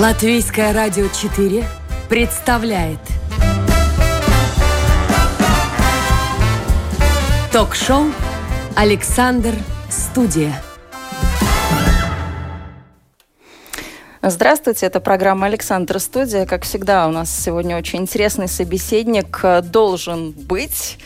Латвийское радио 4 представляет Ток-шоу «Александр Студия». Здравствуйте, это программа «Александр Студия». Как всегда, у нас сегодня очень интересный собеседник должен быть.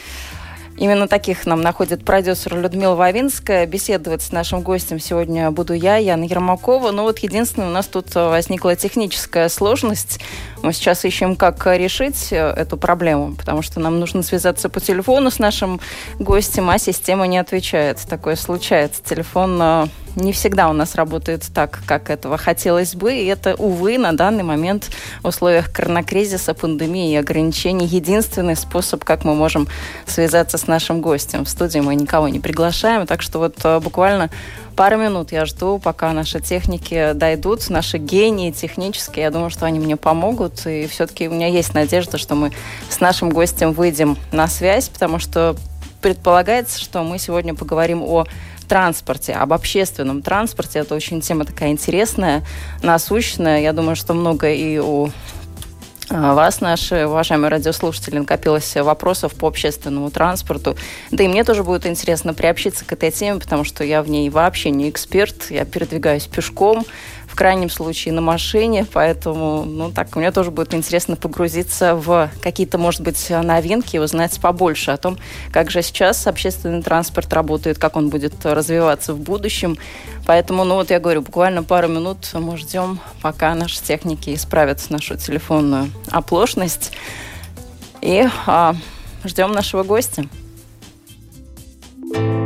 Именно таких нам находит продюсер Людмила Вавинская. Беседовать с нашим гостем сегодня буду я, Яна Ермакова. Но вот единственное, у нас тут возникла техническая сложность. Мы сейчас ищем, как решить эту проблему, потому что нам нужно связаться по телефону с нашим гостем, а система не отвечает. Такое случается. Телефон э, не всегда у нас работает так, как этого хотелось бы. И это, увы, на данный момент в условиях коронакризиса, пандемии и ограничений единственный способ, как мы можем связаться с нашим гостем. В студии мы никого не приглашаем, так что вот э, буквально пару минут я жду, пока наши техники дойдут, наши гении технические. Я думаю, что они мне помогут. И все-таки у меня есть надежда, что мы с нашим гостем выйдем на связь, потому что предполагается, что мы сегодня поговорим о транспорте, об общественном транспорте. Это очень тема такая интересная, насущная. Я думаю, что много и у а, вас, наши уважаемые радиослушатели, накопилось вопросов по общественному транспорту. Да и мне тоже будет интересно приобщиться к этой теме, потому что я в ней вообще не эксперт. Я передвигаюсь пешком, в крайнем случае на машине, поэтому, ну, так, мне тоже будет интересно погрузиться в какие-то, может быть, новинки, узнать побольше о том, как же сейчас общественный транспорт работает, как он будет развиваться в будущем. Поэтому, ну, вот я говорю, буквально пару минут мы ждем, пока наши техники исправят нашу телефонную оплошность. И а, ждем нашего гостя. искал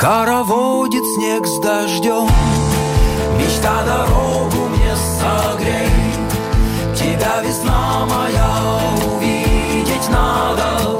Хороводит снег с дождем. Мечта дорогу мне согрей Тебя весна моя увидеть надо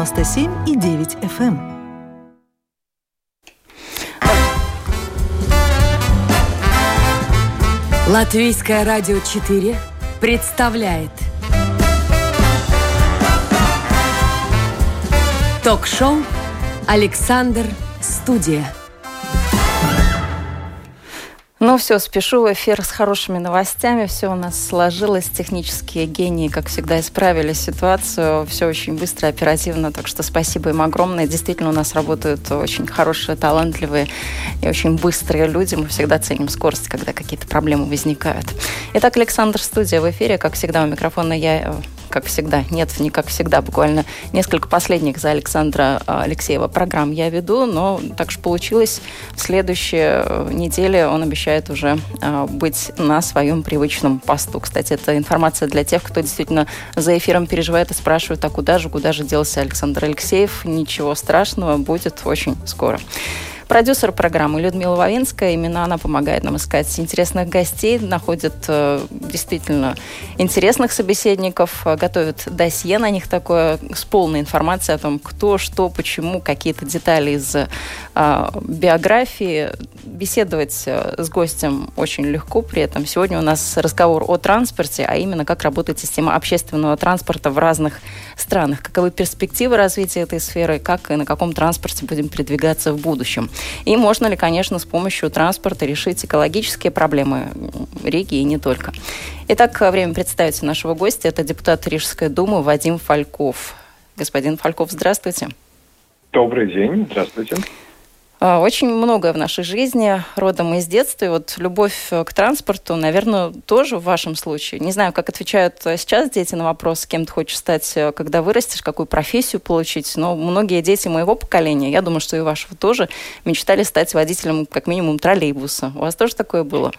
97,9 FM. Латвийское радио 4 представляет Ток-шоу «Александр Студия» Ну все, спешу в эфир с хорошими новостями. Все у нас сложилось. Технические гении, как всегда, исправили ситуацию. Все очень быстро, оперативно. Так что спасибо им огромное. Действительно, у нас работают очень хорошие, талантливые и очень быстрые люди. Мы всегда ценим скорость, когда какие-то проблемы возникают. Итак, Александр Студия в эфире. Как всегда, у микрофона я как всегда. Нет, не как всегда, буквально несколько последних за Александра а, Алексеева программ я веду, но так же получилось. В следующей э, неделе он обещает уже а, быть на своем привычном посту. Кстати, это информация для тех, кто действительно за эфиром переживает и спрашивает, а куда же, куда же делся Александр Алексеев. Ничего страшного, будет очень скоро. Продюсер программы Людмила Вавинская. Именно она помогает нам искать интересных гостей, находит э, действительно интересных собеседников, э, готовит досье на них такое с полной информацией о том, кто, что, почему, какие-то детали из э, биографии. Беседовать э, с гостем очень легко при этом. Сегодня у нас разговор о транспорте, а именно как работает система общественного транспорта в разных странах. Каковы перспективы развития этой сферы, как и на каком транспорте будем передвигаться в будущем. И можно ли, конечно, с помощью транспорта решить экологические проблемы Риги и не только. Итак, время представить нашего гостя. Это депутат Рижской думы Вадим Фальков. Господин Фальков, здравствуйте. Добрый день, здравствуйте. А, очень многое в нашей жизни родом из детства. И вот любовь э, к транспорту, наверное, тоже в вашем случае. Не знаю, как отвечают э, сейчас дети на вопрос, кем ты хочешь стать, э, когда вырастешь, какую профессию получить. Но многие дети моего поколения, я думаю, что и вашего тоже, мечтали стать водителем как минимум троллейбуса. У вас тоже такое было?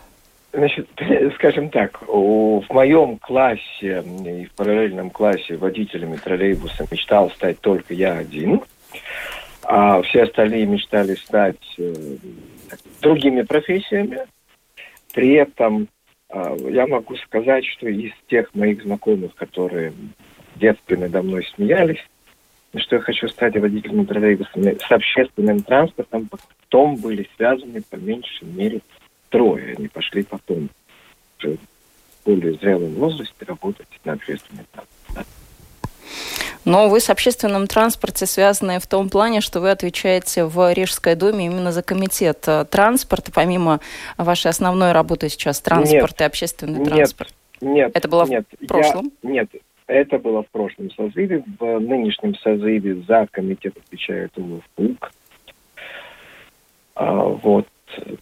Значит, скажем так, в моем классе и в параллельном классе водителями троллейбуса мечтал стать только я один а все остальные мечтали стать э, другими профессиями. При этом э, я могу сказать, что из тех моих знакомых, которые в детстве надо мной смеялись, что я хочу стать водителем троллейбуса с общественным транспортом, потом были связаны по меньшей мере трое. Они пошли потом в более зрелом возрасте работать на общественном транспорте. Но вы с общественным транспортом связаны в том плане, что вы отвечаете в Рижской думе именно за комитет э, транспорта, помимо вашей основной работы сейчас транспорт нет, и общественный нет, транспорт. Нет, это было нет, в прошлом? Я, нет, это было в прошлом созыве. В нынешнем созыве за комитет отвечает Улов Пук. А, вот.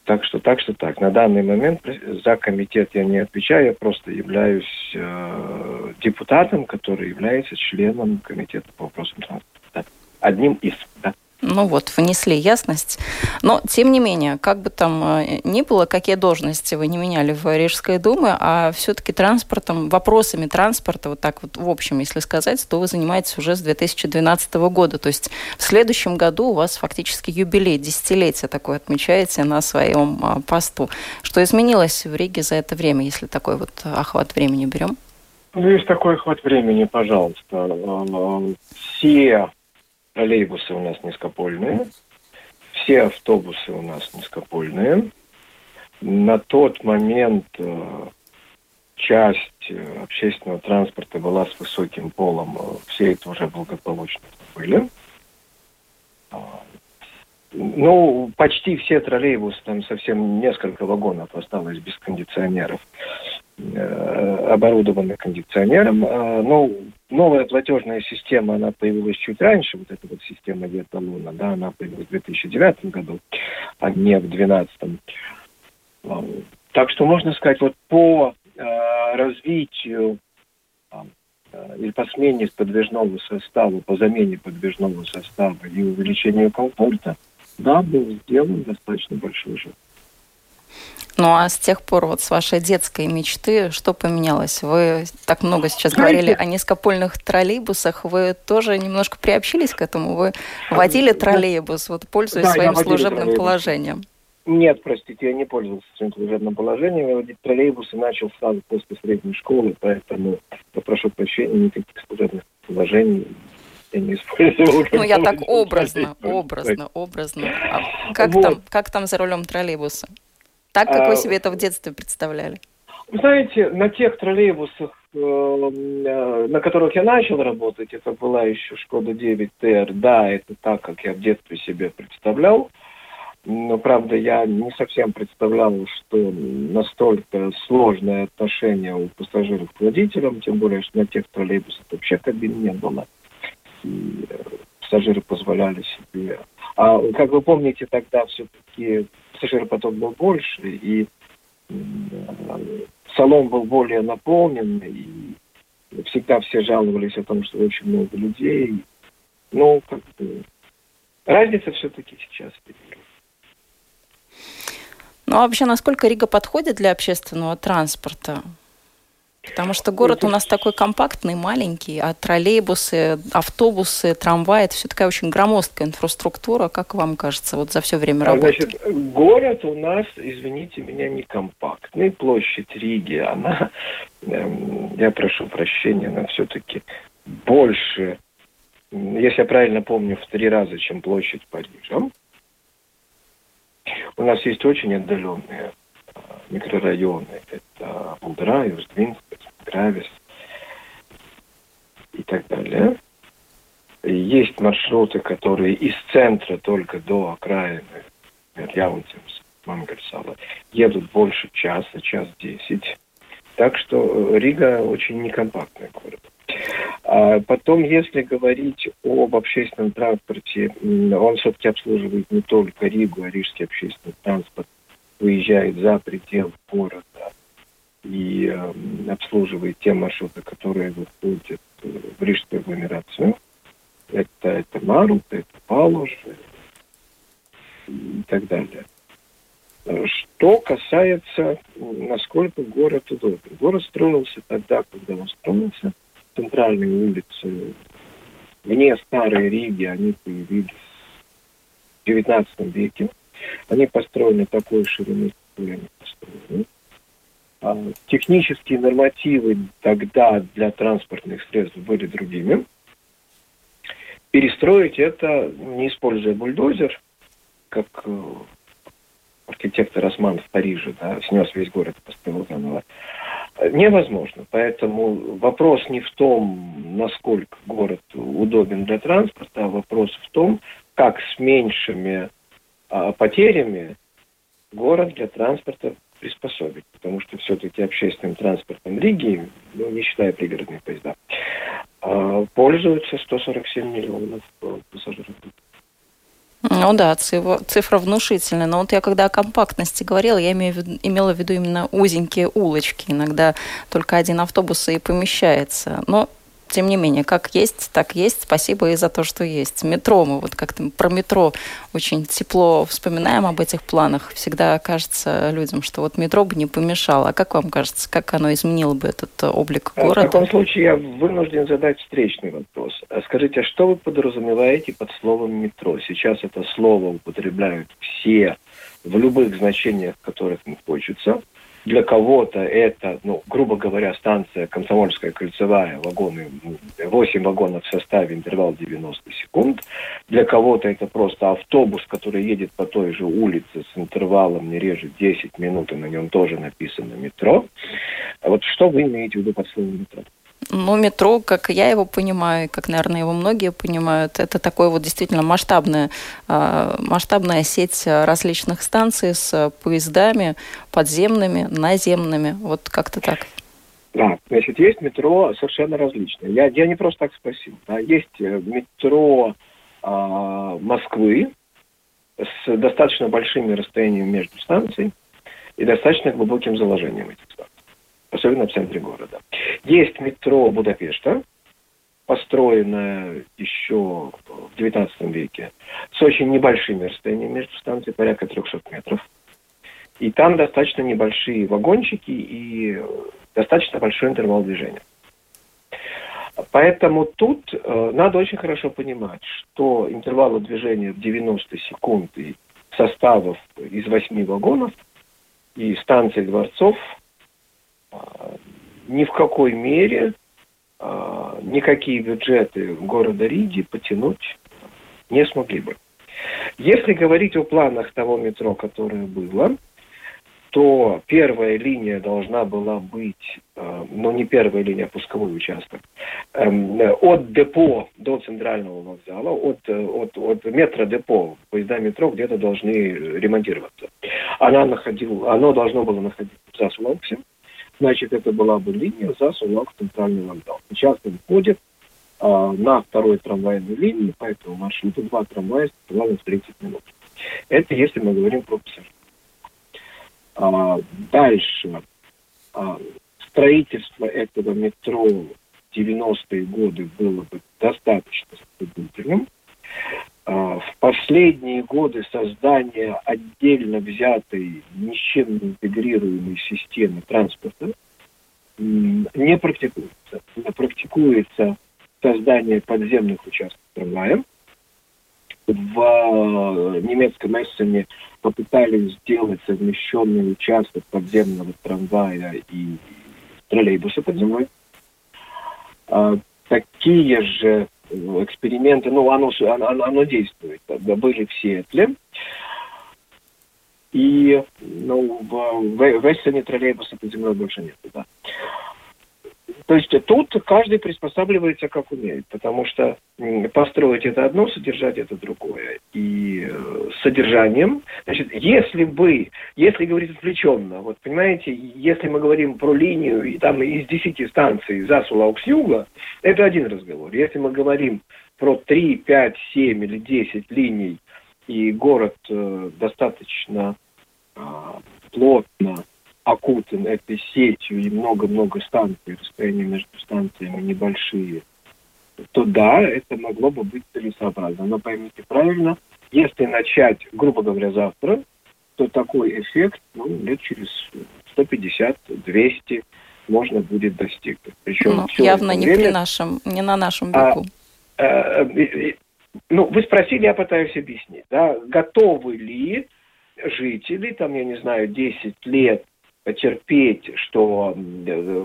Так что, так что так. На данный момент за комитет я не отвечаю, я просто являюсь э, депутатом, который является членом комитета по вопросам транспорта. Одним из, да. Ну вот, внесли ясность. Но, тем не менее, как бы там э, ни было, какие должности вы не меняли в Рижской думе, а все-таки транспортом, вопросами транспорта, вот так вот в общем, если сказать, то вы занимаетесь уже с 2012 года. То есть в следующем году у вас фактически юбилей, десятилетие такое отмечаете на своем а, посту. Что изменилось в Риге за это время, если такой вот охват времени берем? Ну, есть такой охват времени, пожалуйста. Э, э, все троллейбусы у нас низкопольные, все автобусы у нас низкопольные. На тот момент э, часть э, общественного транспорта была с высоким полом, э, все это уже благополучно были. А, ну, почти все троллейбусы, там совсем несколько вагонов осталось без кондиционеров, оборудованы кондиционером. А, ну, новая платежная система, она появилась чуть раньше, вот эта вот система Деталуна, да, она появилась в 2009 году, а не в 2012. Так что можно сказать, вот по э, развитию э, или по смене подвижного состава, по замене подвижного состава и увеличению комфорта, да, был сделан достаточно большой шаг. Ну а с тех пор вот с вашей детской мечты что поменялось? Вы так много сейчас Знаете, говорили о низкопольных троллейбусах. Вы тоже немножко приобщились к этому? Вы водили троллейбус, вот пользуясь да, своим служебным троллейбус. положением? Нет, простите, я не пользовался своим служебным положением. Я водить троллейбусы начал сразу после средней школы, поэтому попрошу прощения, никаких служебных положений я не использовал. Ну, я так образно, образно, образно. А как, вот. там, как там за рулем троллейбуса? Так, как а, вы себе это в детстве представляли? Вы знаете, на тех троллейбусах, э, э, на которых я начал работать, это была еще Шкода 9 ТР, да, это так, как я в детстве себе представлял. Но, правда, я не совсем представлял, что настолько сложное отношение у пассажиров к водителям, тем более, что на тех троллейбусах вообще кабин не было. И э, пассажиры позволяли себе. А, как вы помните, тогда все-таки пассажиропоток был больше, и салон был более наполнен, и всегда все жаловались о том, что очень много людей. Ну, как бы, разница все-таки сейчас. Ну, а вообще, насколько Рига подходит для общественного транспорта? Потому что город у нас такой компактный, маленький, а троллейбусы, автобусы, трамваи – это все такая очень громоздкая инфраструктура. Как вам кажется, вот за все время а, работы? Значит, город у нас, извините меня, не компактный. Площадь Риги, она, эм, я прошу прощения, она все-таки больше, если я правильно помню, в три раза, чем площадь Парижа. У нас есть очень отдаленные микрорайоны. Это Булдра, Юждвинск, Гравис и так далее. Есть маршруты, которые из центра только до окраины Яунцемс, Мангальсала, едут больше часа, час десять. Так что Рига очень некомпактный город. А потом, если говорить об общественном транспорте, он все-таки обслуживает не только Ригу, а рижский общественный транспорт выезжает за пределы города и э, обслуживает те маршруты, которые выходят э, в рижскую агломерацию. Это, это Марут, это Палуш и так далее. Что касается, насколько город удобен. Город строился тогда, когда он строился. Центральные улицы вне Старой Риги, они появились в XIX веке. Они построены такой ширины, они построены. А, технические нормативы тогда для транспортных средств были другими. Перестроить это, не используя бульдозер, как э, архитектор Осман в Париже, да, снес весь город построил заново, невозможно. Поэтому вопрос не в том, насколько город удобен для транспорта, а вопрос в том, как с меньшими а, потерями город для транспорта приспособить, потому что все-таки общественным транспортом Риги, ну, не считая пригородные поезда, а, пользуются 147 миллионов пассажиров. Ну да, цифра, внушительная. Но вот я когда о компактности говорила, я имею в виду, имела в виду именно узенькие улочки. Иногда только один автобус и помещается. Но тем не менее, как есть, так есть. Спасибо и за то, что есть. Метро, мы вот как-то про метро очень тепло вспоминаем об этих планах. Всегда кажется людям, что вот метро бы не помешало. А как вам кажется, как оно изменило бы этот облик города? В таком случае я вынужден задать встречный вопрос. А скажите, а что вы подразумеваете под словом метро? Сейчас это слово употребляют все в любых значениях, которых им хочется. Для кого-то это, ну, грубо говоря, станция Комсомольская кольцевая, вагоны, 8 вагонов в составе, интервал 90 секунд. Для кого-то это просто автобус, который едет по той же улице с интервалом не реже 10 минут, и на нем тоже написано метро. А вот что вы имеете в виду под словом метро? Ну, метро, как я его понимаю, как, наверное, его многие понимают, это такой вот действительно масштабная, масштабная сеть различных станций с поездами подземными, наземными, вот как-то так. Да, значит, есть метро совершенно различные. Я, я не просто так спросил. Да. Есть э, метро а, Москвы с достаточно большими расстояниями между станциями и достаточно глубоким заложением этих станций особенно в центре города. Есть метро Будапешта, построенное еще в XIX веке, с очень небольшими расстояниями между станциями, порядка 300 метров. И там достаточно небольшие вагончики и достаточно большой интервал движения. Поэтому тут э, надо очень хорошо понимать, что интервалы движения в 90 секунд и составов из восьми вагонов и станций дворцов ни в какой мере а, никакие бюджеты города Риги потянуть не смогли бы. Если говорить о планах того метро, которое было, то первая линия должна была быть, э, ну не первая линия, а пусковой участок, эм, от депо до центрального вокзала, от, от, от метро депо, поезда метро где-то должны ремонтироваться. Она находила, оно должно было находиться Засулауксе, значит, это была бы линия Засулаукс центральный вокзал. Сейчас он ходит э, на второй трамвайной линии, по этому маршруту два трамвая с 30 минут. Это если мы говорим про пассажиров. А, дальше. А, строительство этого метро в 90-е годы было бы достаточно. А, последние годы создание отдельно взятой, ни с чем не интегрируемой системы транспорта не практикуется. Не практикуется создание подземных участков трамвая. В э, немецком Эссене попытались сделать совмещенный участок подземного трамвая и троллейбуса под землей. А, такие же эксперименты, ну, оно, оно, оно действует, были в Сиэтле. И ну, в, в Эссене троллейбуса под землей больше нет. Да. То есть тут каждый приспосабливается как умеет, потому что построить это одно, содержать это другое. И э, содержанием, значит, если бы, если говорить отвлеченно, вот понимаете, если мы говорим про линию и там из 10 станций за Сулаукс-Юга, это один разговор. Если мы говорим про 3, 5, 7 или 10 линий, и город э, достаточно э, плотно окутан этой сетью и много-много станций, расстояния между станциями небольшие, то да, это могло бы быть целесообразно. Но поймите правильно, если начать, грубо говоря, завтра, то такой эффект ну, лет через 150-200 можно будет достигнуть. Причем ну, явно не время... при нашем, не на нашем веку. А, а, ну, вы спросили, я пытаюсь объяснить. Да, готовы ли жители, там, я не знаю, 10 лет потерпеть, что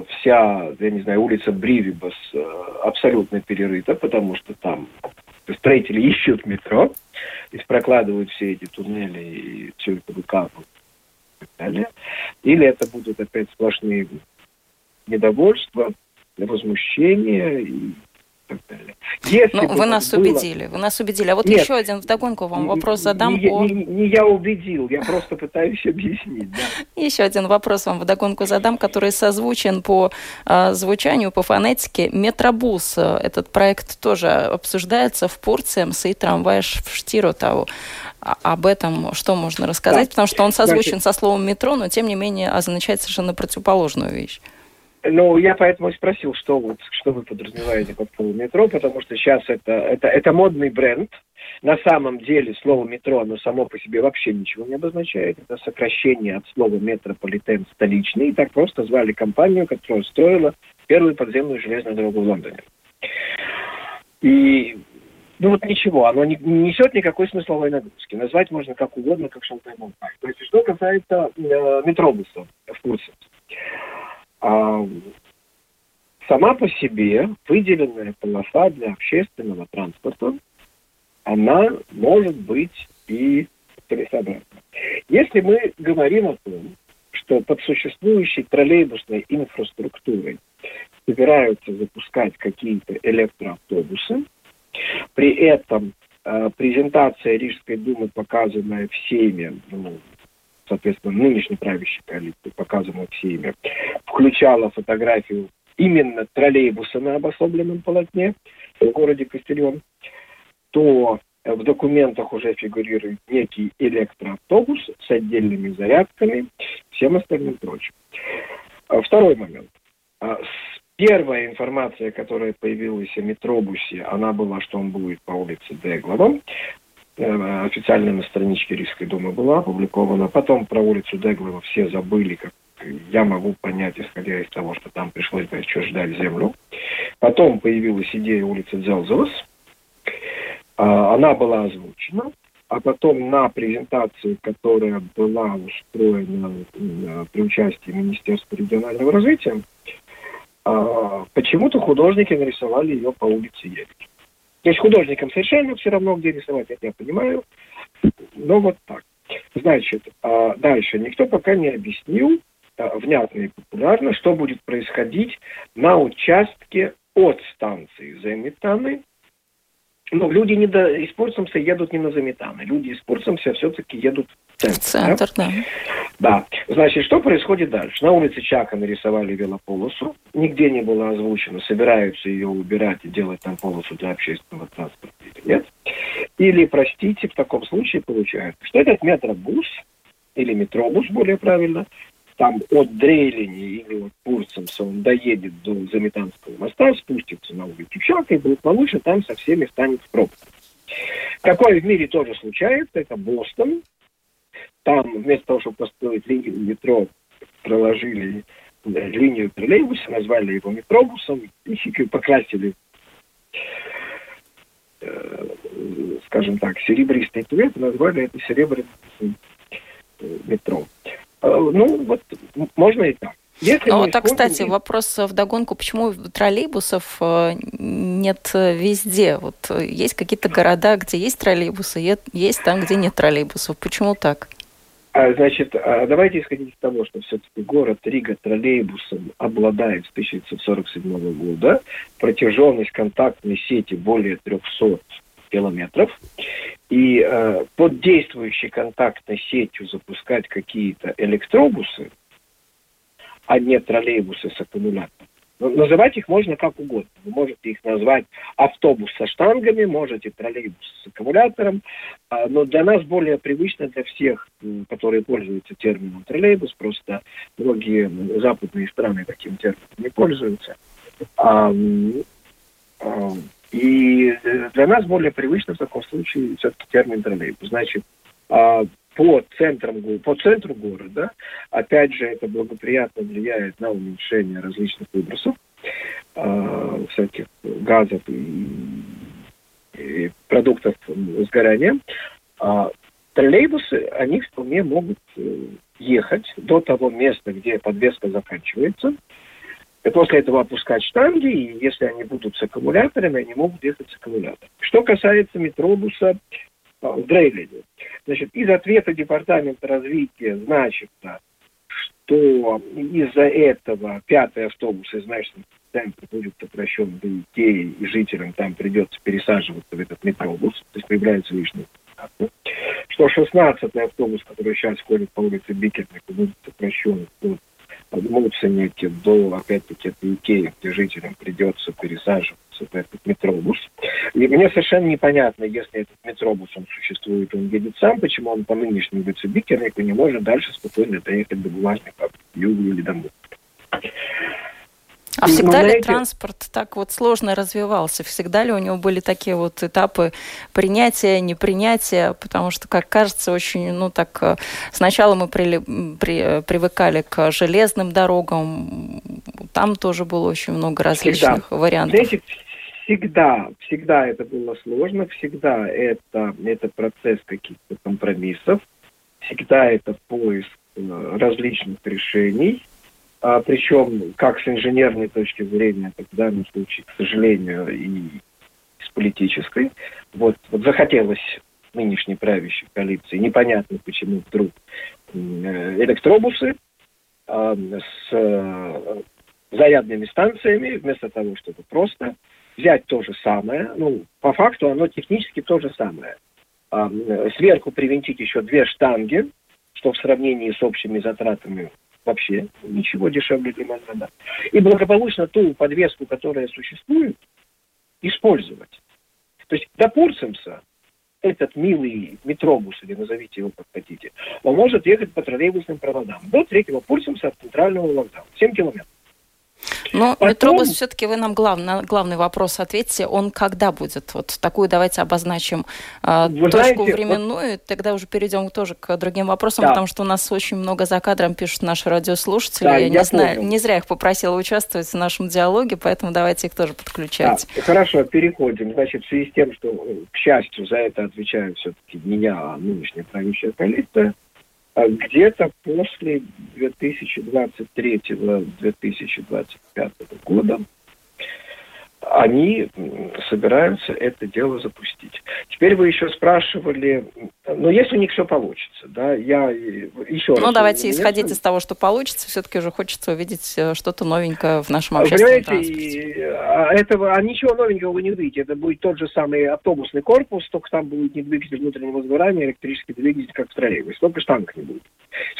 вся, я не знаю, улица Бривибас э, абсолютно перерыта, потому что там строители ищут метро, и прокладывают все эти туннели и все это выкапывают и так далее. Или это будут опять сплошные недовольства, возмущения так далее. Если ну, вы нас было... убедили, вы нас убедили. А вот Нет, еще один вдогонку вам вопрос задам. Не, о... не, не я убедил, я просто пытаюсь объяснить. Да. Еще один вопрос вам вдогонку задам, который созвучен по э, звучанию, по фонетике. Метробус, этот проект тоже обсуждается в Порциемс и трамваешь в Штиротау. А, об этом что можно рассказать? Да. Потому что он созвучен Значит, со словом метро, но тем не менее означает совершенно противоположную вещь. Ну, я поэтому и спросил, что, вот, что вы подразумеваете под словом метро, потому что сейчас это, это, это модный бренд. На самом деле слово метро, оно само по себе вообще ничего не обозначает. Это сокращение от слова метрополитен столичный. И так просто звали компанию, которая строила первую подземную железную дорогу в Лондоне. И ну вот ничего, оно не, не несет никакой смысловой нагрузки. Назвать можно как угодно, как шантай То есть что касается э, метробуса в курсе. А, сама по себе выделенная полоса для общественного транспорта, она может быть и целесообразна. Если мы говорим о том, что под существующей троллейбусной инфраструктурой собираются запускать какие-то электроавтобусы, при этом э, презентация Рижской думы, показанная всеми, ну, соответственно, нынешней правящей коалиции, показанной всеми, включала фотографию именно троллейбуса на обособленном полотне в городе Костелен, то в документах уже фигурирует некий электроавтобус с отдельными зарядками, всем остальным прочим. А, второй момент. А, первая информация, которая появилась о метробусе, она была, что он будет по улице Деглова. Э, официально на страничке Рижской думы была опубликована. Потом про улицу Деглова все забыли, как я могу понять, исходя из того, что там пришлось бы еще ждать землю. Потом появилась идея улицы Дзелзелос. А, она была озвучена. а потом на презентацию, которая была устроена при участии Министерства регионального развития, а, почему-то художники нарисовали ее по улице Елки. То есть художникам совершенно все равно, где рисовать, я понимаю, но вот так. Значит, а дальше никто пока не объяснил а, внятно и популярно, что будет происходить на участке от станции Заметаны ну, люди не до, из едут не на Заметаны. Люди из Пурцемса все-таки едут в центр. В центр, да? да. Да. Значит, что происходит дальше? На улице Чака нарисовали велополосу. Нигде не было озвучено, собираются ее убирать и делать там полосу для общественного транспорта или нет. Или, простите, в таком случае получается, что этот метробус, или метробус, более правильно, там от Дрейлини или от Пурцемса он доедет до Заметанского моста, спустится на улицу Чака и благополучно там со всеми станет в пробку. Такое в мире тоже случается, это Бостон. Там вместо того, чтобы построить линию метро, проложили э, линию троллейбуса, назвали его метробусом и покрасили э, скажем так, серебристый цвет, назвали это серебряным метро. Э, ну, вот можно и так. Если а вот, а, кстати, вопрос в догонку, почему троллейбусов э, нет везде? Вот э, есть какие-то города, где есть троллейбусы, есть там, где нет троллейбусов. Почему так? А, значит, а давайте исходить из того, что все-таки город Рига троллейбусом обладает с 1947 года. Протяженность контактной сети более 300 километров. И э, под действующей контактной сетью запускать какие-то электробусы, а не троллейбусы с аккумулятором. Ну, называть их можно как угодно. Вы можете их назвать автобус со штангами, можете троллейбус с аккумулятором, а, но для нас более привычно для всех, которые пользуются термином троллейбус, просто многие западные страны таким термином не пользуются. А, а, и э, для нас более привычно в таком случае все-таки термин троллейбус. Значит, а, по, центрам, по центру города, опять же, это благоприятно влияет на уменьшение различных выбросов, э, всяких газов и продуктов сгорания. А троллейбусы, они вполне могут э, ехать до того места, где подвеска заканчивается, и после этого опускать штанги, и если они будут с аккумуляторами, они могут ехать с аккумулятором. Что касается метробуса а, в Дрейлине. Значит, из ответа Департамента развития значится, что из-за этого пятый автобус из нашего центра будет сокращен до Икеи, и жителям там придется пересаживаться в этот метробус, то есть появляется лишний что 16-й автобус, который сейчас ходит по улице Бикетника, будет сокращен до Муценике до, опять-таки, это Икеи, где жителям придется пересаживаться в этот метробус. И мне совершенно непонятно, если этот метробус, он существует, он едет сам, почему он по нынешнему улице Бикернику не может дальше спокойно доехать до бумажной фабрики, югу или домой. А всегда ли транспорт так вот сложно развивался? Всегда ли у него были такие вот этапы принятия, непринятия? Потому что, как кажется, очень, ну так, э, сначала мы при, при, привыкали к железным дорогам, там тоже было очень много различных всегда. вариантов. Знаете, всегда, всегда это было сложно, всегда это, это процесс каких-то компромиссов, всегда это поиск э, различных решений – а, причем как с инженерной точки зрения, так в данном случае, к сожалению, и с политической. Вот, вот захотелось нынешней правящей коалиции, непонятно почему вдруг э, электробусы э, с э, зарядными станциями, вместо того, чтобы просто взять то же самое, ну, по факту оно технически то же самое. Э, сверху привинтить еще две штанги, что в сравнении с общими затратами вообще ничего дешевле лимонада. И благополучно ту подвеску, которая существует, использовать. То есть до Пурцемса этот милый метробус, или назовите его как хотите, он может ехать по троллейбусным проводам до третьего Пурцемса от центрального вокзала. 7 километров. Но Потом... метробус все-таки вы нам главный, главный вопрос ответьте. Он когда будет? Вот такую давайте обозначим э, точку знаете, временную, вот... тогда уже перейдем тоже к другим вопросам, да. потому что у нас очень много за кадром пишут наши радиослушатели. Да, я, я не, знаю, не зря их попросила участвовать в нашем диалоге, поэтому давайте их тоже подключать. Да. Хорошо, переходим. Значит, в связи с тем, что, к счастью, за это отвечаю все-таки не я, а нынешняя правящая коалиция, а где-то после 2023-2025 года они собираются это дело запустить. Теперь вы еще спрашивали, ну, если у них все получится, да, я еще ну, раз... Ну, давайте исходить из того, что получится, все-таки уже хочется увидеть э, что-то новенькое в нашем общественном Понимаете, транспорте. А этого, а ничего новенького вы не увидите. Это будет тот же самый автобусный корпус, только там будет не двигатель внутреннего сгорания, а электрический двигатель, как в троллейбусе, только штанг не будет.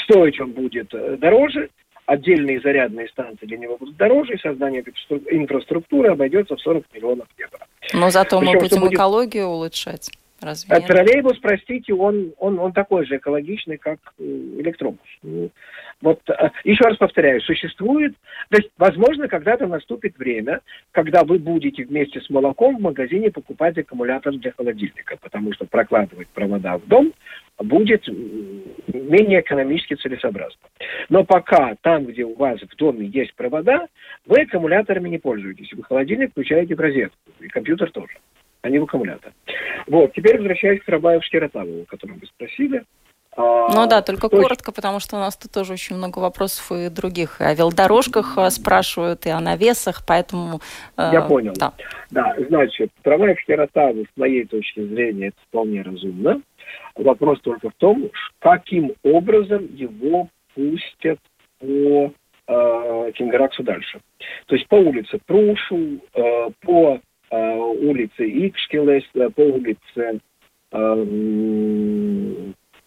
Стоить он будет э, дороже, отдельные зарядные станции для него будут дороже, и создание инфраструктуры обойдется в 40 миллионов евро. Но зато Причем, мы будем будет... экологию улучшать. Разве а троллейбус, простите, он, он, он такой же экологичный, как электробус. Вот э, еще раз повторяю, существует, то есть, возможно, когда-то наступит время, когда вы будете вместе с молоком в магазине покупать аккумулятор для холодильника, потому что прокладывать провода в дом будет менее экономически целесообразно. Но пока там, где у вас в доме есть провода, вы аккумуляторами не пользуетесь. Вы холодильник включаете в розетку, и компьютер тоже а не в аккумулятор. Вот, теперь возвращаясь к Рабаев-Шкиротавову, о котором вы спросили. А, ну да, только то коротко, потому что у нас тут тоже очень много вопросов и других. И о велодорожках э, спрашивают, и о навесах, поэтому... Э, Я понял. Да, да значит, трамвай в с моей точки зрения, это вполне разумно. Вопрос только в том, каким образом его пустят по э, Кингараксу дальше. То есть по улице Прушу, э, по Э, улицы Икшкелес, по улице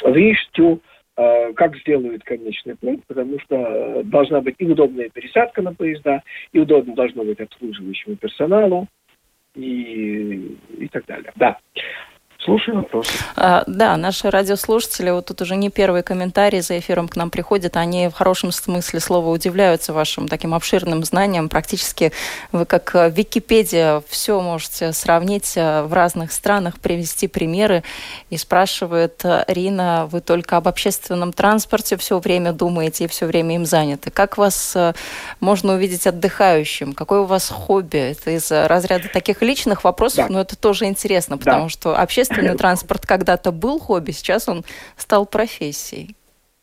Виштю, как сделают конечный пункт, потому что должна быть и удобная пересадка на поезда, и удобно должно быть обслуживающему персоналу, и, и так далее. Да. Слушаю вопросы. А, да, наши радиослушатели, вот тут уже не первые комментарии за эфиром к нам приходят, они в хорошем смысле слова удивляются вашим таким обширным знанием. Практически вы как э, Википедия все можете сравнить э, в разных странах, привести примеры. И спрашивает э, Рина, вы только об общественном транспорте все время думаете и все время им заняты. Как вас можно увидеть отдыхающим? Какое у вас хобби? Это из разряда таких личных вопросов, да. но это тоже интересно, потому да. что общественный общественный транспорт когда-то был хобби, сейчас он стал профессией?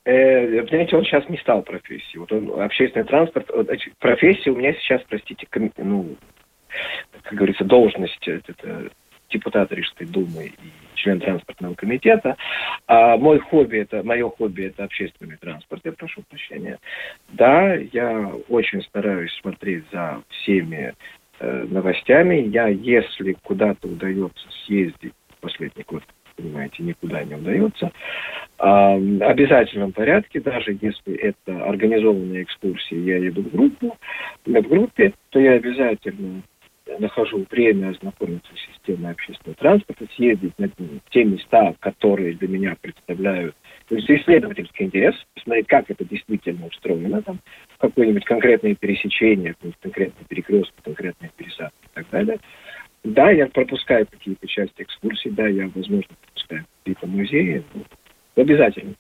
Э, знаете, он сейчас не стал профессией. Вот он, общественный транспорт, профессия у меня сейчас, простите, ком, ну, как говорится, должность это, депутата Рижской думы и член транспортного комитета. А мой хобби это, мое хобби это общественный транспорт, я прошу прощения. Да, я очень стараюсь смотреть за всеми э, новостями. Я, если куда-то удается съездить последний год, понимаете, никуда не удается. А, в обязательном порядке, даже если это организованная экскурсия, я еду в группу, в группе, то я обязательно нахожу время ознакомиться с системой общественного транспорта, съездить на те места, которые для меня представляют то есть исследовательский интерес, посмотреть, как это действительно устроено, там, какое-нибудь конкретное пересечение, конкретный перекресток, конкретная пересадка и так далее. Да, я пропускаю какие-то части экскурсий, да, я, возможно, пропускаю какие-то музеи. Обязательно.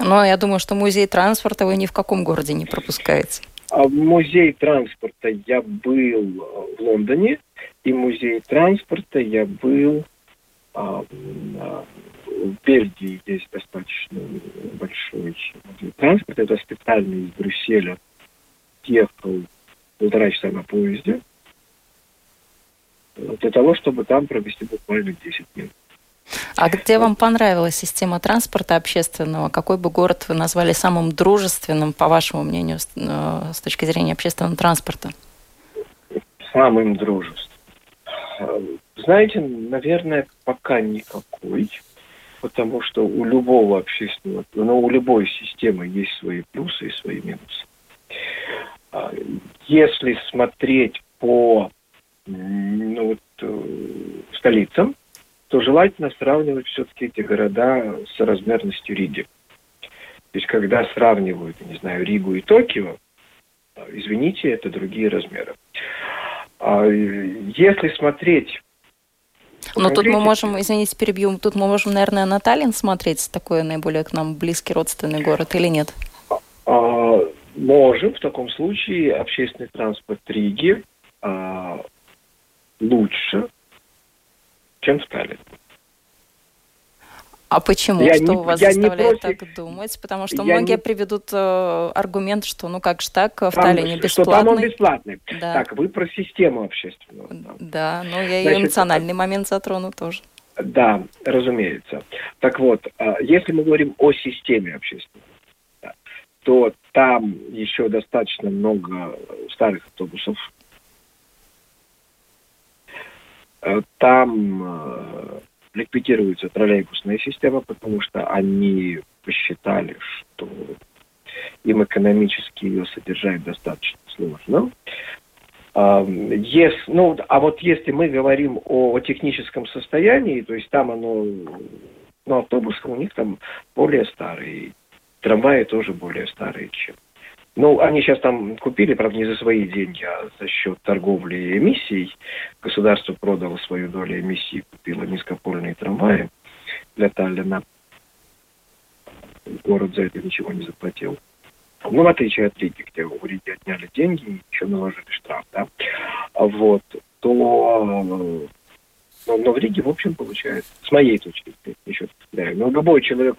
Но я думаю, что музей транспорта вы ни в каком городе не пропускаете. А музей транспорта я был в Лондоне, и музей транспорта я был а, а, в Бельгии. Есть достаточно большой музей транспорта. Это специально из Брюсселя ехал полтора часа на поезде для того, чтобы там провести буквально 10 минут. А где вам понравилась система транспорта общественного? Какой бы город вы назвали самым дружественным, по вашему мнению, с э, точки зрения общественного транспорта? Самым дружественным. Знаете, наверное, пока никакой, потому что у любого общественного, ну, у любой системы есть свои плюсы и свои минусы. А, если смотреть по ну, вот, э, столицам, то желательно сравнивать все-таки эти города с размерностью Риги. То есть, когда сравнивают, не знаю, Ригу и Токио, Извините, это другие размеры. А, если смотреть но тут мы можем, извините, перебью, тут мы можем, наверное, на Таллин смотреть, такой наиболее к нам близкий родственный город, или нет? А, можем. В таком случае общественный транспорт Риги а, лучше, чем в Таллине. А почему? Я что не, вас заставляет против... так думать? Потому что я многие не... приведут э, аргумент, что ну как же так, в там, Таллине бесплатный. Что там он бесплатный. Да. Так, вы про систему общественного. Да, но я Значит, и эмоциональный момент затрону тоже. Да, разумеется. Так вот, а, если мы говорим о системе общественного, то там еще достаточно много старых автобусов. Э, там э, ликвидируется троллейбусная система, потому что они посчитали, что им экономически ее содержать достаточно сложно. Если, ну, а вот если мы говорим о, о техническом состоянии, то есть там оно, ну, автобусы у них там более старые, трамваи тоже более старые, чем ну, они сейчас там купили, правда, не за свои деньги, а за счет торговли эмиссий. Государство продало свою долю эмиссий, купило низкопольные трамваи для Таллина. Город за это ничего не заплатил. Ну, в отличие от Риги, где у Риги отняли деньги и еще наложили штраф, да. Вот, то но, но в Риге, в общем, получается, с моей точки зрения, еще повторяю, но любой человек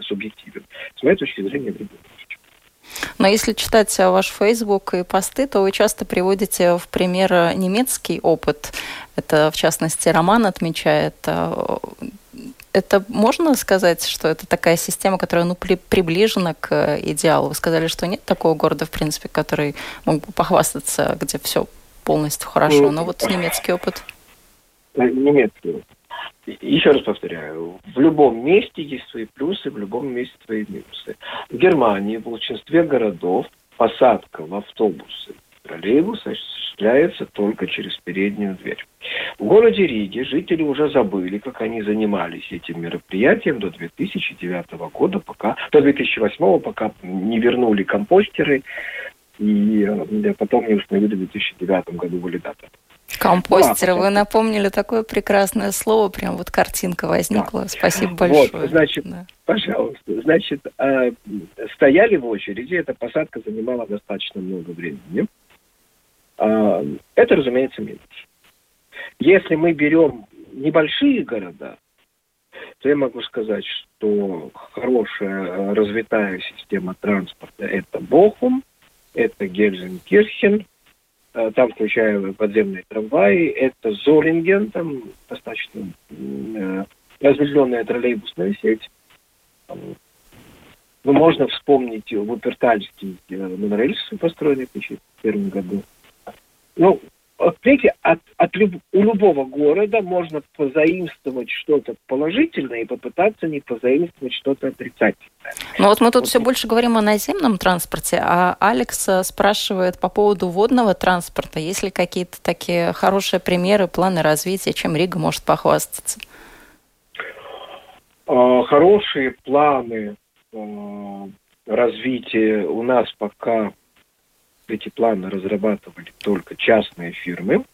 субъективен. С моей точки зрения, в Риге но если читать ваш Facebook и посты, то вы часто приводите в пример немецкий опыт. Это, в частности, Роман отмечает. Э, это можно сказать, что это такая система, которая ну, при, приближена к идеалу? Вы сказали, что нет такого города, в принципе, который мог бы похвастаться, где все полностью хорошо. Но вот немецкий опыт. Немецкий опыт. Еще раз повторяю, в любом месте есть свои плюсы, в любом месте свои минусы. В Германии, в большинстве городов, посадка в автобусы троллейбус осуществляется только через переднюю дверь. В городе Риге жители уже забыли, как они занимались этим мероприятием до 2009 года, пока, до 2008, пока не вернули компостеры и э, потом не установили в 2009 году валидатор. Компостеры. Вы напомнили такое прекрасное слово, прям вот картинка возникла. Да. Спасибо большое. Вот, значит, да. пожалуйста. Значит, э, стояли в очереди, эта посадка занимала достаточно много времени. Э, это, разумеется, минус. Если мы берем небольшие города, то я могу сказать, что хорошая развитая система транспорта – это Бохум, это Гельзенкирхен, Э, там включая подземные трамваи, это Золинген, там достаточно э, разветвленная троллейбусная сеть. Ну, можно вспомнить Вупертальский э, монорельс, построенный в 2001 году. Ну, Смотрите, от, от люб, у любого города можно позаимствовать что-то положительное и попытаться не позаимствовать что-то отрицательное. Ну вот мы тут вот. все больше говорим о наземном транспорте, а Алекс э, спрашивает по поводу водного транспорта. Есть ли какие-то такие хорошие примеры, планы развития, чем Рига может похвастаться? А, хорошие планы а, развития у нас пока эти планы разрабатывали только частные фирмы.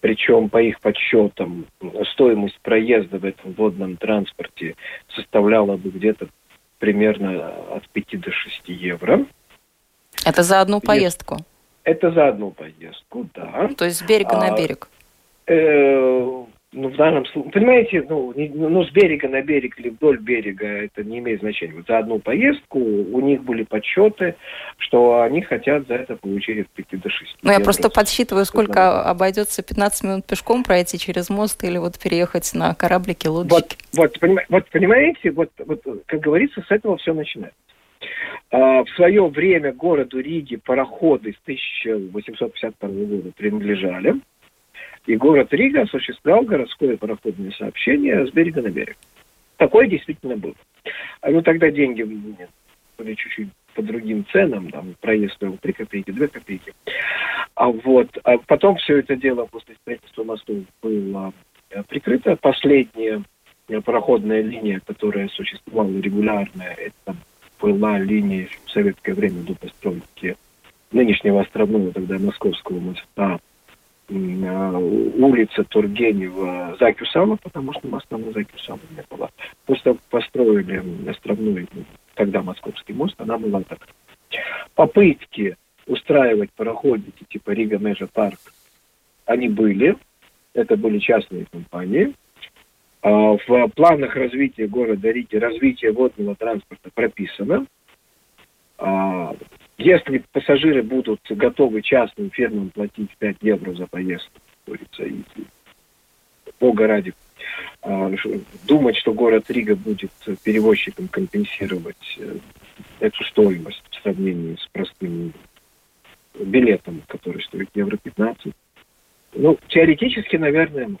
Причем, по их подсчетам, стоимость проезда в этом водном транспорте составляла бы где-то примерно от 5 до 6 евро. Это за одну поездку? Это за одну поездку, да. То есть с берега а, на берег? Э, ну, в данном случае, понимаете, ну, не, ну, с берега на берег или вдоль берега это не имеет значения. Вот за одну поездку у них были подсчеты, что они хотят за это получить от 5 до 6. Ну, я просто подсчитываю, сколько обойдется 15 минут пешком пройти через мост или вот переехать на кораблике, лодочке. Вот, вот, понима, вот понимаете, вот, вот, как говорится, с этого все начинается. А, в свое время городу Риги пароходы с 1852 года принадлежали. И город Рига осуществлял городское пароходное сообщение с берега на берег. Такое действительно было. А ну тогда деньги были чуть-чуть по другим ценам, там проезд стоил 3 копейки, 2 копейки. А вот, а потом все это дело после строительства мостов было э, прикрыто. Последняя э, пароходная линия, которая существовала регулярно, это была линия в советское время до постройки нынешнего островного тогда Московского моста, улица Тургенева Закюсама, потому что моста на Закюсама не было. После построили островной, тогда Московский мост, она была так. Попытки устраивать пароходики типа Рига Межа Парк, они были. Это были частные компании. А в планах развития города Риги развитие водного транспорта прописано. Если пассажиры будут готовы частным фирмам платить 5 евро за поездку, говорится, и, бога ради, а, думать, что город Рига будет перевозчикам компенсировать э, эту стоимость в сравнении с простым билетом, который стоит евро 15, ну, теоретически, наверное,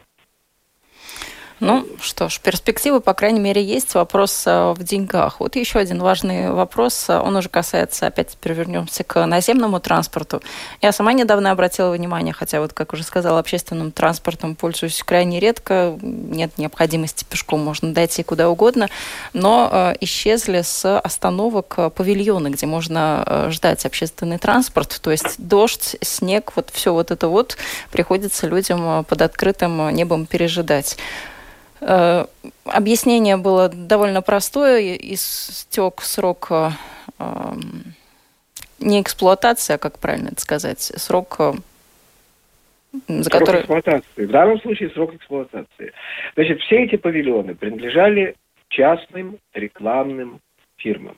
ну что ж, перспективы, по крайней мере, есть. Вопрос э, в деньгах. Вот еще один важный вопрос. Он уже касается, опять теперь вернемся к наземному транспорту. Я сама недавно обратила внимание, хотя вот, как уже сказала, общественным транспортом пользуюсь крайне редко. Нет необходимости пешком, можно дойти куда угодно. Но э, исчезли с остановок павильоны, где можно э, ждать общественный транспорт. То есть дождь, снег, вот все вот это вот приходится людям под открытым небом пережидать. Э, объяснение было довольно простое. Истек срок э, эм, не эксплуатация, а как правильно это сказать, срок э, за срок который... эксплуатации. В данном случае срок эксплуатации. Значит, все эти павильоны принадлежали частным рекламным фирмам.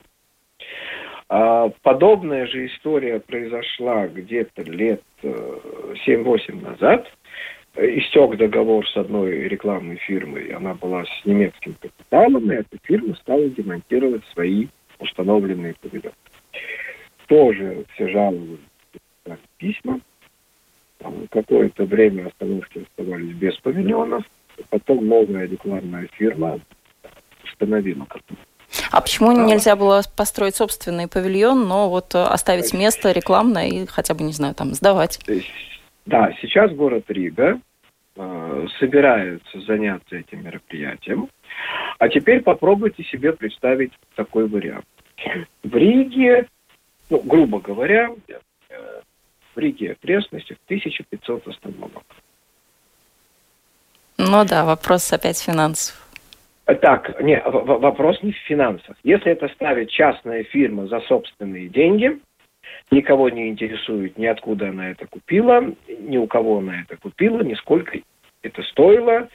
А, подобная же история произошла где-то лет 7-8 назад – истек договор с одной рекламной фирмой, она была с немецким капиталом, и эта фирма стала демонтировать свои установленные павильоны. Тоже все жаловались письма. Какое-то время остановки оставались без павильонов. Потом новая рекламная фирма установила а почему нельзя было построить собственный павильон, но вот оставить место рекламное и хотя бы, не знаю, там сдавать? Да, сейчас город Рига э, собирается заняться этим мероприятием. А теперь попробуйте себе представить такой вариант. В Риге, ну, грубо говоря, э, в Риге окрестностях 1500 остановок. Ну да, вопрос опять финансов. Так, не, вопрос не в финансах. Если это ставит частная фирма за собственные деньги, Никого не интересует, ни откуда она это купила, ни у кого она это купила, ни сколько это стоило,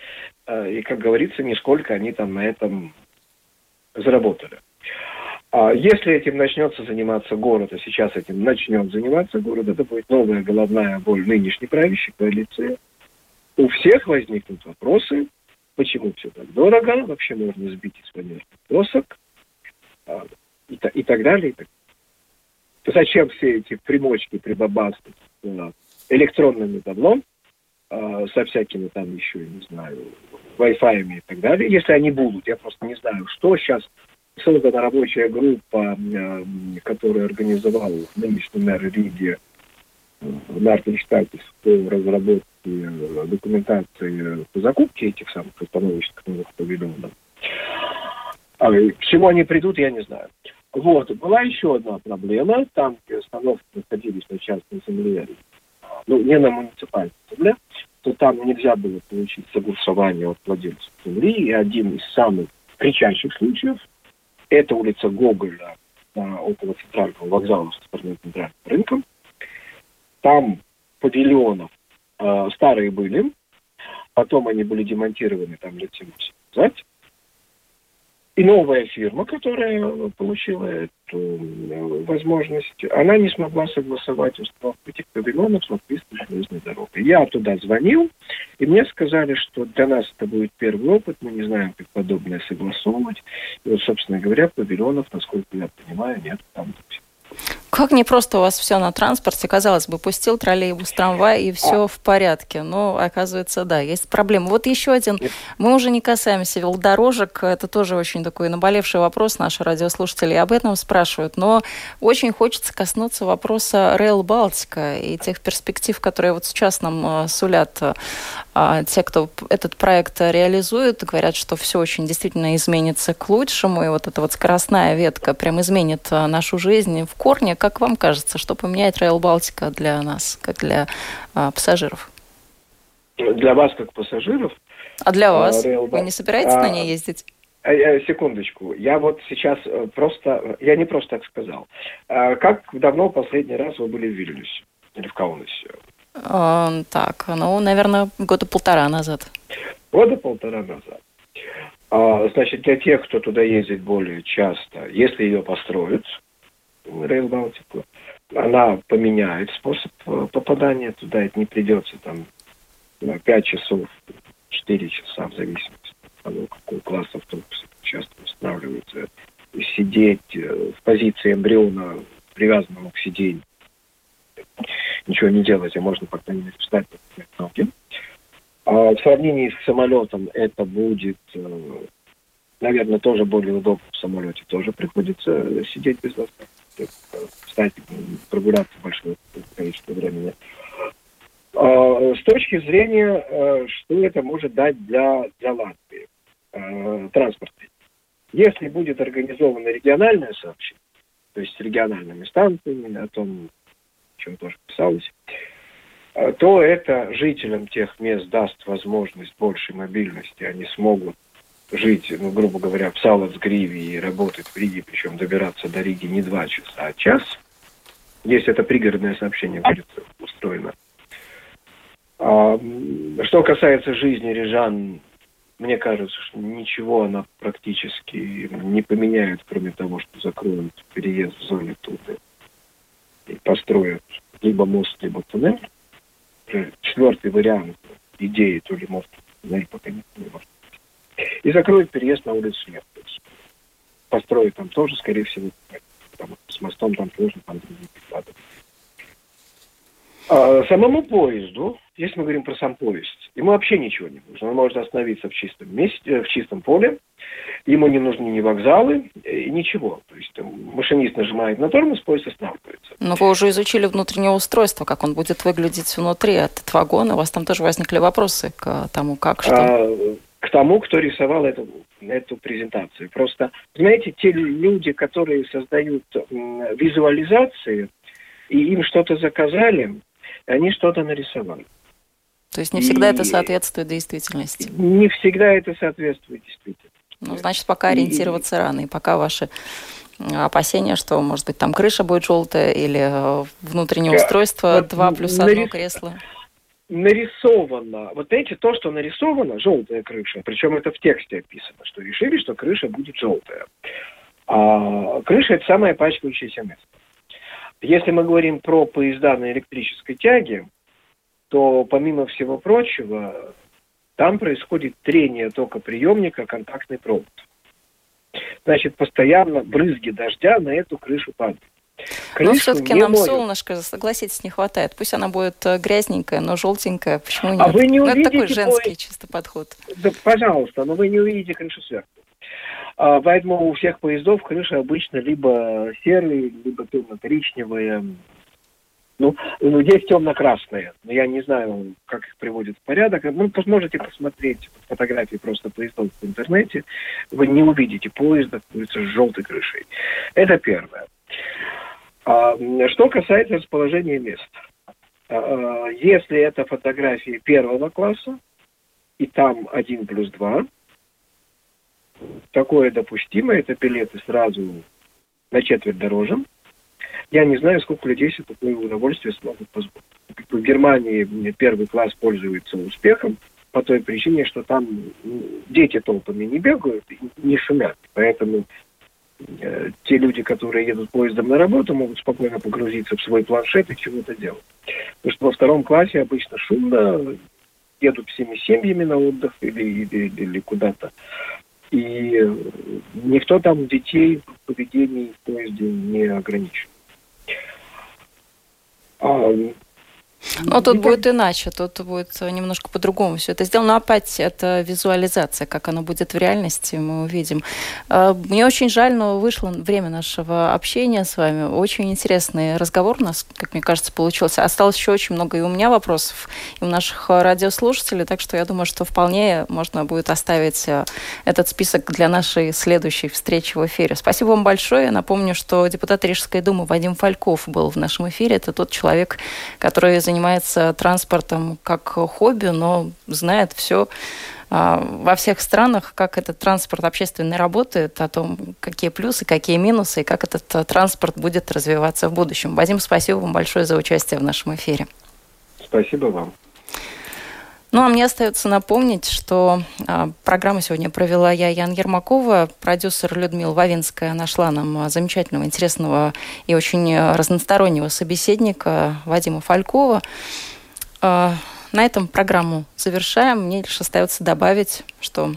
э, и, как говорится, ни сколько они там на этом заработали. А если этим начнется заниматься город, а сейчас этим начнет заниматься город, это будет новая головная боль нынешней правящей коалиции. У всех возникнут вопросы, почему все так дорого, вообще можно сбить из фанерных досок а, и, и так далее. И так зачем все эти примочки прибабасы с электронным таблом, э, со всякими там еще, не знаю, Wi-Fi и так далее, если они будут, я просто не знаю, что сейчас создана рабочая группа, э, которую организовал нынешний мэр Риги э, Мартин Штатис по разработке документации по закупке этих самых установочных новых павильонов. А к чему они придут, я не знаю. Вот. Была еще одна проблема. Там, где остановки находились на частной земле, ну, не на муниципальной земле, то там нельзя было получить согласование от владельцев земли. И один из самых кричащих случаев – это улица Гоголя около центрального вокзала со стороны центрального рынка. Там павильонов э, старые были, потом они были демонтированы там лет 7 назад. И новая фирма, которая получила эту э, возможность, она не смогла согласовать установку этих павильонов с Латвийской железной дорогой. Я туда звонил, и мне сказали, что для нас это будет первый опыт, мы не знаем, как подобное согласовывать. И вот, собственно говоря, павильонов, насколько я понимаю, нет там как не просто у вас все на транспорте. Казалось бы, пустил троллейбус, трамвай, и все в порядке. Но, оказывается, да, есть проблемы. Вот еще один. Мы уже не касаемся велодорожек. Это тоже очень такой наболевший вопрос. Наши радиослушатели об этом спрашивают. Но очень хочется коснуться вопроса Рейл Балтика и тех перспектив, которые вот сейчас нам э, сулят А те, кто этот проект реализует, говорят, что все очень действительно изменится к лучшему, и вот эта вот скоростная ветка прям изменит а, нашу жизнь в корне. Как вам кажется, что поменяет Rail Балтика для нас, как для а, пассажиров? Для вас, как пассажиров? А для вас? Rail... Вы не собираетесь а... на ней ездить? Э, э, секундочку, я вот сейчас э, просто, я не просто так сказал. Как давно последний раз вы были в Вильнюсе или в Каунасе? Так, ну, наверное, года полтора назад. Года полтора назад. А, значит, для тех, кто туда ездит более часто, если ее построят, Рейл Балтику, она поменяет способ попадания туда, это не придется там 5 часов, 4 часа в зависимости того, какого класса автобус часто устанавливается, сидеть э, в позиции эмбриона, привязанного к сиденью, ничего не делать, а можно, по крайней мере, встать на ноги. А в сравнении с самолетом это будет, э, наверное, тоже более удобно. В самолете тоже приходится сидеть без возможности встать, прогуляться большое количество времени. А, с точки зрения, э, что это может дать для, для Латвии э, транспорте. Если будет организовано региональное сообщение, то есть региональными станциями, о том, чем тоже писалось, э, то это жителям тех мест даст возможность большей мобильности. Они смогут жить, ну, грубо говоря, в Салацгриве и работать в Риге, причем добираться до Риги не два часа, а час, если это пригородное сообщение будет устроено. А, что касается жизни рижан мне кажется, что ничего она практически не поменяет, кроме того, что закроют переезд в зоне Туты и построят либо мост, либо туннель. Четвертый вариант идеи, то ли мост, туннель пока не может. И закроют переезд на улицу Лев. Построят там тоже, скорее всего, что с мостом там тоже там другие. А, самому поезду, если мы говорим про сам поезд, ему вообще ничего не нужно. Он может остановиться в чистом месте, э, в чистом поле. Ему не нужны ни вокзалы, э, ничего. То есть машинист нажимает на тормоз, поезд останавливается. Но вы уже изучили внутреннее устройство, как он будет выглядеть внутри этот вагон. У вас там тоже возникли вопросы к тому, как, что? А, к тому, кто рисовал эту, эту презентацию. Просто, знаете, те люди, которые создают визуализации, и им что-то заказали, они что-то нарисовали. То есть не всегда и это соответствует действительности? Не всегда это соответствует действительности. Ну, значит, пока ориентироваться и... рано, и пока ваши опасения, что, может быть, там крыша будет желтая или э, внутреннее да. устройство вот 2 плюс 1 нарис... кресло? Нарисовано. Вот эти то, что нарисовано, желтая крыша, причем это в тексте описано, что решили, что крыша будет желтая. А крыша – это самое пачкающееся место. Если мы говорим про поезда на электрической тяге, то помимо всего прочего, там происходит трение токоприемника контактный провод. Значит, постоянно брызги дождя на эту крышу падают. Крышу но все-таки нам может... солнышко, согласитесь, не хватает. Пусть она будет э, грязненькая, но желтенькая. Почему нет? А вы не увидите... Ну, это такой женский по... чисто подход. Да, пожалуйста, но вы не увидите крышу сверху. А, поэтому у всех поездов крыши обычно либо серые, либо темно-коричневые. Ну, есть темно-красные, но я не знаю, как их приводят в порядок. Ну, можете посмотреть фотографии просто поездов в интернете. Вы не увидите поезда с желтой крышей. Это первое. А, что касается расположения мест. А, если это фотографии первого класса, и там один плюс два, такое допустимо, это билеты сразу на четверть дороже. Я не знаю, сколько людей себе такое удовольствие смогут позволить. В Германии первый класс пользуется успехом по той причине, что там дети толпами не бегают, не шумят. Поэтому э, те люди, которые едут поездом на работу, могут спокойно погрузиться в свой планшет и чего-то делать. Потому что во втором классе обычно шумно, едут всеми семьями на отдых или, или, или куда-то. И никто там детей в поведении в поезде не ограничен. А, Но тут будет иначе, тут будет немножко по-другому все это сделано. Но опять это визуализация, как оно будет в реальности, мы увидим. А, мне очень жаль, но вышло время нашего общения с вами. Очень интересный разговор у нас, как мне кажется, получился. Осталось еще очень много и у меня вопросов, и у наших радиослушателей, так что я думаю, что вполне можно будет оставить э, этот список для нашей следующей встречи в эфире. Спасибо вам большое. Я напомню, что депутат Рижской думы Вадим Фальков был в нашем эфире. Это тот человек, который занимается занимается транспортом как хобби, но знает все а, во всех странах, как этот транспорт общественный работает, о том, какие плюсы, какие минусы, и как этот э, транспорт будет развиваться в будущем. Вадим, спасибо вам большое за участие в нашем эфире. Спасибо вам. Ну, а мне остается напомнить, что а, программу сегодня провела я, Ян Ермакова. Продюсер Людмила Вавинская нашла нам а, замечательного, интересного и очень а, разностороннего собеседника Вадима Фалькова. А, на этом программу завершаем. Мне лишь остается добавить, что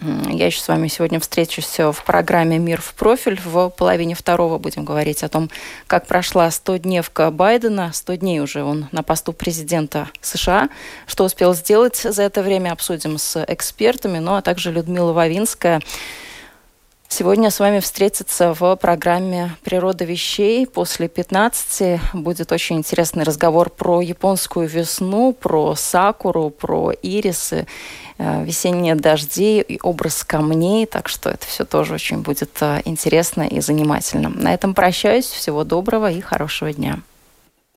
я еще с вами сегодня встречусь в программе «Мир в профиль». В половине второго будем говорить о том, как прошла 100-дневка Байдена. 100 дней уже он на посту президента США. Что успел сделать за это время, обсудим с экспертами. Ну, а также Людмила Вавинская Сегодня с вами встретиться в программе «Природа вещей». После 15 будет очень интересный разговор про японскую весну, про сакуру, про ирисы, э, весенние дожди и образ камней. Так что это все тоже очень будет э, интересно и занимательно. На этом прощаюсь. Всего доброго и хорошего дня.